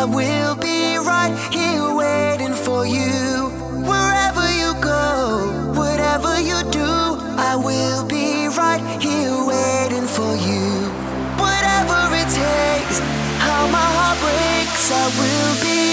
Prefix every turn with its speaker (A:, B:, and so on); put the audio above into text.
A: I will be right here waiting for you. Wherever you go, whatever you do, I will be right here waiting for you. Whatever it takes, how my heart breaks, I will be.